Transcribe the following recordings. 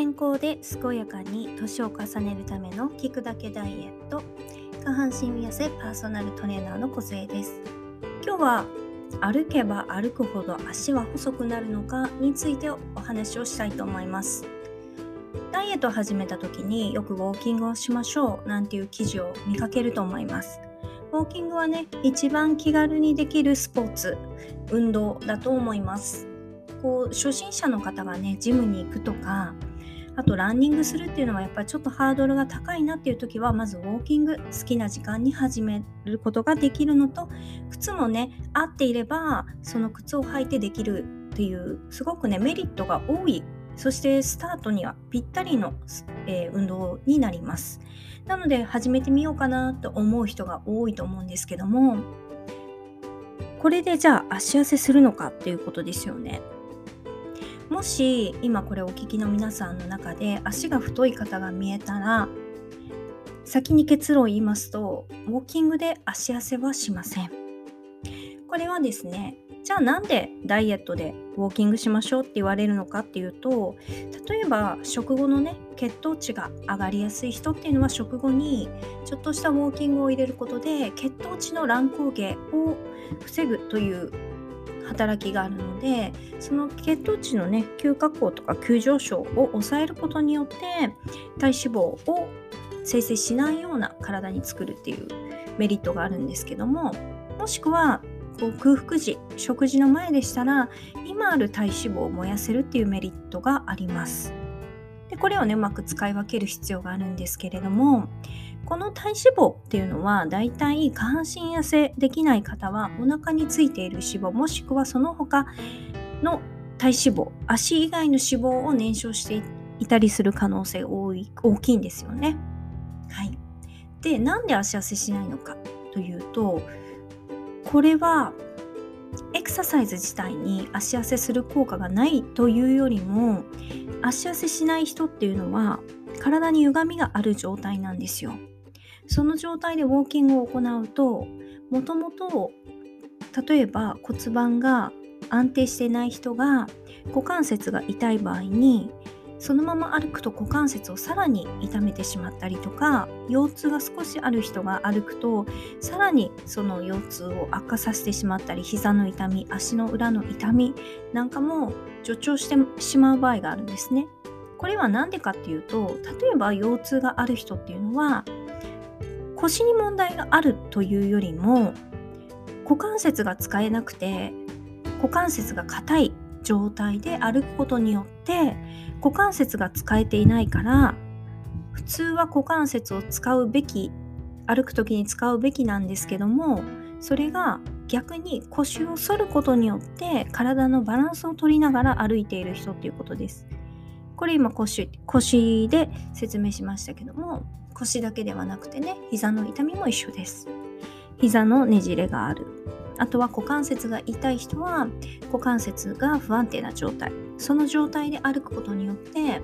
健康で健やかに年を重ねるための聞くだけダイエット下半身痩せパーソナルトレーナーの小杖です今日は歩けば歩くほど足は細くなるのかについてお話をしたいと思いますダイエットを始めた時によくウォーキングをしましょうなんていう記事を見かけると思いますウォーキングはね一番気軽にできるスポーツ運動だと思いますこう初心者の方がねジムに行くとかあとランニングするっていうのはやっぱりちょっとハードルが高いなっていう時はまずウォーキング好きな時間に始めることができるのと靴もね合っていればその靴を履いてできるっていうすごくねメリットが多い。そしてスタートにはぴったりの、えー、運動になります。なので始めてみようかなと思う人が多いと思うんですけどもこれでじゃあ足痩せするのかっていうことですよね。もし今これお聞きの皆さんの中で足が太い方が見えたら先に結論を言いますとウォーキングで足痩せはしません。これはですねじゃあなんでダイエットでウォーキングしましょうって言われるのかっていうと例えば食後のね血糖値が上がりやすい人っていうのは食後にちょっとしたウォーキングを入れることで血糖値の乱高下を防ぐという働きがあるのでその血糖値のね急下降とか急上昇を抑えることによって体脂肪を生成しないような体に作るっていうメリットがあるんですけどももしくはこう空腹時食事の前でしたら今ある体脂肪を燃やせるっていうメリットがあります。でこれをねうまく使い分ける必要があるんですけれどもこの体脂肪っていうのはだいたい下半身痩せできない方はお腹についている脂肪もしくはその他の体脂肪足以外の脂肪を燃焼していたりする可能性多い大きいんですよね。はい、でなんで足痩せしないのかというとこれはエクササイズ自体に足痩せする効果がないというよりも足痩せしない人っていうのは体に歪みがある状態なんですよ。その状態でウォーキングを行うともともと例えば骨盤が安定していない人が股関節が痛い場合にそのまま歩くと股関節をさらに痛めてしまったりとか腰痛が少しある人が歩くとさらにその腰痛を悪化させてしまったり膝の痛み足の裏の痛みなんかも助長してしまう場合があるんですね。これは何でかっていうと例えば腰痛がある人っていうのは腰に問題があるというよりも股関節が使えなくて股関節が硬い状態で歩くことによって股関節が使えていないから普通は股関節を使うべき歩く時に使うべきなんですけどもそれが逆に腰を反ることによって体のバランスを取りながら歩いている人っていうことです。これ今腰腰で説明しましたけども腰だけではなくてね膝の痛みも一緒です膝のねじれがあるあとは股関節が痛い人は股関節が不安定な状態。その状態で歩くことによって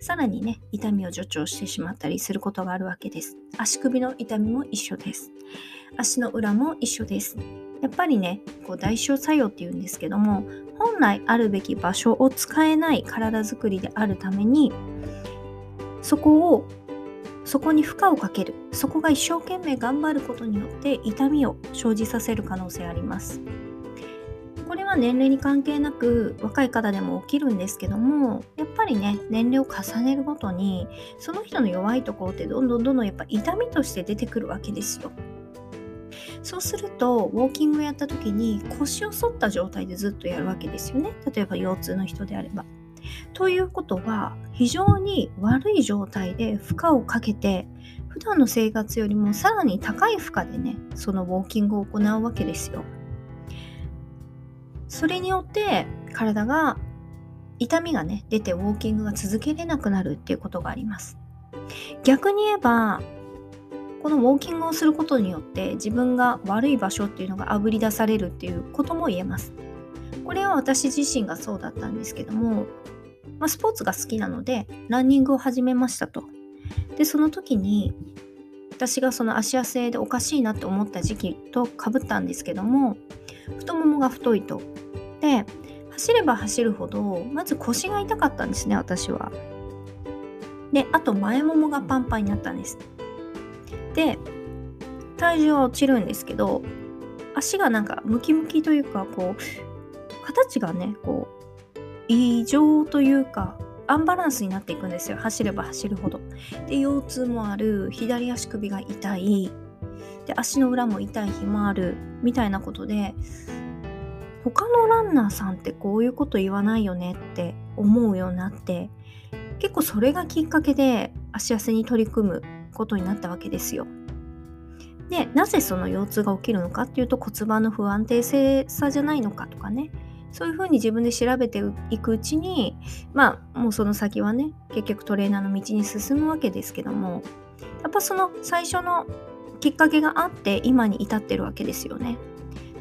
さらにね痛みを助長してしまったりすることがあるわけです。足首の痛みも一緒です。足の裏も一緒です。やっぱりねこう代償作用っていうんですけども本来あるべき場所を使えない体づくりであるためにそこをそこに負荷をかける。そこが一生懸命頑張ることによって痛みを生じさせる可能性あります。これは年齢に関係なく若い方でも起きるんですけどもやっぱりね年齢を重ねるごとにその人の弱いところってどんどんどんどんやっぱ痛みとして出てくるわけですよ。そうするとウォーキングをやった時に腰を反った状態でずっとやるわけですよね。例えば腰痛の人であれば。ということは非常に悪い状態で負荷をかけて普段の生活よりもさらに高い負荷でねそのウォーキングを行うわけですよ。それによって体が痛みがね出てウォーキングが続けれなくなるっていうことがあります。逆に言えばこのウォーキングをすることによって自分が悪い場所っていうのがあぶり出されるっていうことも言えます。これは私自身がそうだったんですけども、まあ、スポーツが好きなのでランニングを始めましたと。でその時に私がその足痩せでおかしいなって思った時期とかぶったんですけども太ももが太いと。で走れば走るほどまず腰が痛かったんですね私は。であと前ももがパンパンになったんですで体重は落ちるんですけど足がなんかムキムキというかこう形がねこう異常というかアンバランスになっていくんですよ。走れば走るほど。で腰痛もある。左足首が痛い。で足の裏も痛い日もある。みたいなことで他のランナーさんってこういうこと言わないよねって思うようになって結構それがきっかけで足痩せに取り組むことになったわけですよ。でなぜその腰痛が起きるのかっていうと骨盤の不安定性さじゃないのかとかね。そういうふうに自分で調べていくうちにまあもうその先はね結局トレーナーの道に進むわけですけどもやっぱその最初のきっかけがあって今に至ってるわけですよね。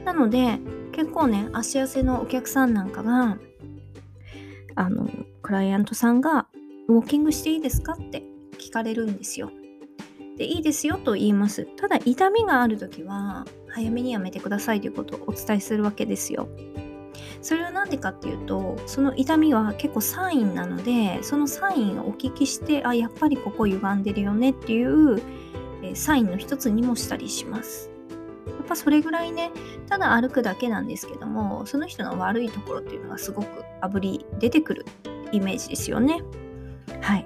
なので結構ね足痩せのお客さんなんかがあのクライアントさんが「ウォーキングしていいですか?」って聞かれるんですよ。でいいですよと言います。ただ痛みがある時は早めにやめてくださいということをお伝えするわけですよ。それは何でかっていうとその痛みは結構サインなのでそのサインをお聞きしてあやっぱりここ歪んでるよねっていう、えサインの一つにもしたりします。やっぱそれぐらいねただ歩くだけなんですけどもその人の悪いところっていうのがすごくあぶり出てくるイメージですよね。はい。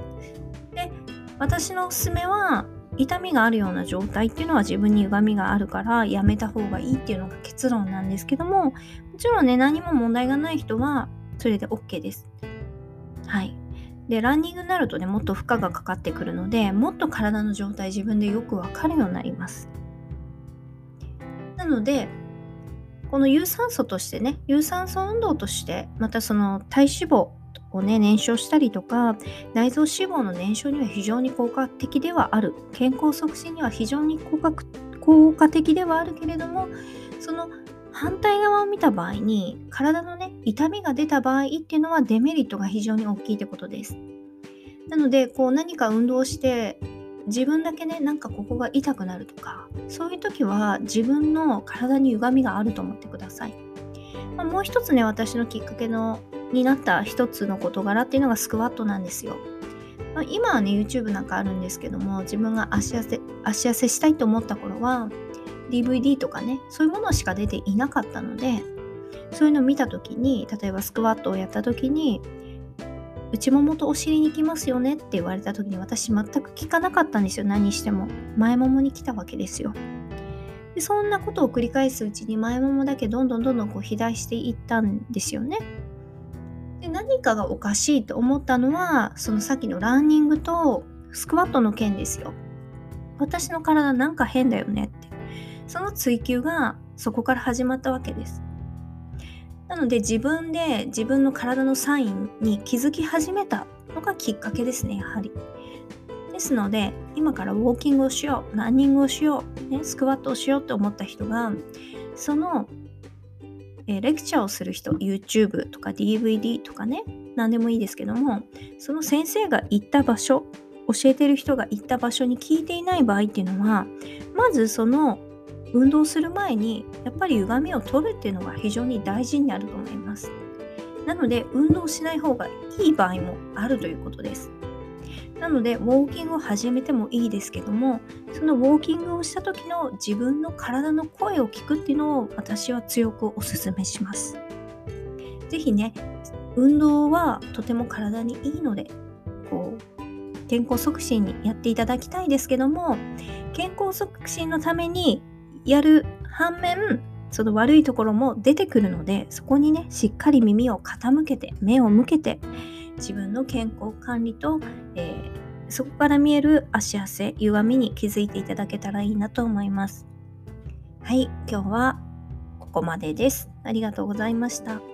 で私のおすすめは痛みがあるような状態っていうのは自分に歪みがあるからやめた方がいいっていうのが結論なんですけどもちろんね何も問題がない人はそれで OK です。はい。でランニングになるとねもっと負荷がかかってくるのでもっと体の状態自分でよくわかるようになります。なのでこの有酸素としてね有酸素運動としてまたその体脂肪をね燃焼したりとか内臓脂肪の燃焼には非常に効果的ではある健康促進には非常に効果効果的ではあるけれどもその反対側を見た場合に体のね痛みが出た場合っていうのはデメリットが非常に大きいってことですなのでこう何か運動して自分だけねなんかここが痛くなるとかそういう時は自分の体に歪みがあると思ってください、まあ、もう一つね私のきっかけのになった一つの事柄っていうのがスクワットなんですよ。ま、今はね YouTube なんかあるんですけども自分が足痩せ足痩せしたいと思った頃は DVD とかねそういうものしか出ていなかったのでそういうのを見た時に例えばスクワットをやった時に内ももとお尻にきますよねって言われた時に私全く聞かなかったんですよ何しても前ももに来たわけですよでそんなことを繰り返すうちに前ももだけどんどんどんどんこう肥大していったんですよねで何かがおかしいと思ったのはそのさっきのランニングとスクワットの件ですよ。私の体なんか変だよねって。その追求がそこから始まったわけです。なので自分で自分の体のサインに気づき始めたのがきっかけですね、やはり。ですので、今からウォーキングをしよう、ランニングをしよう、ね、スクワットをしようって思った人が、そのえ、レクチャーをする人 YouTube とか DVD とかね何でもいいですけどもその先生が行った場所教えてる人が行った場所に聞いていない場合っていうのはまずその運動する前にやっぱり歪みを取るっていうのが非常に大事になると思いますなので運動しない方がいい場合もあるということですなのでウォーキングを始めてもいいですけどもそのウォーキングをした時の自分の体の声を聞くっていうのを私は強くお勧めします。是非ね運動はとても体にいいのでこう健康促進にやっていただきたいですけども健康促進のためにやる反面その悪いところも出てくるのでそこにねしっかり耳を傾けて目を向けて自分の健康管理と、えー、そこから見える足汗歪みに気づいていただけたらいいなと思います。はい今日はここまでです。ありがとうございました。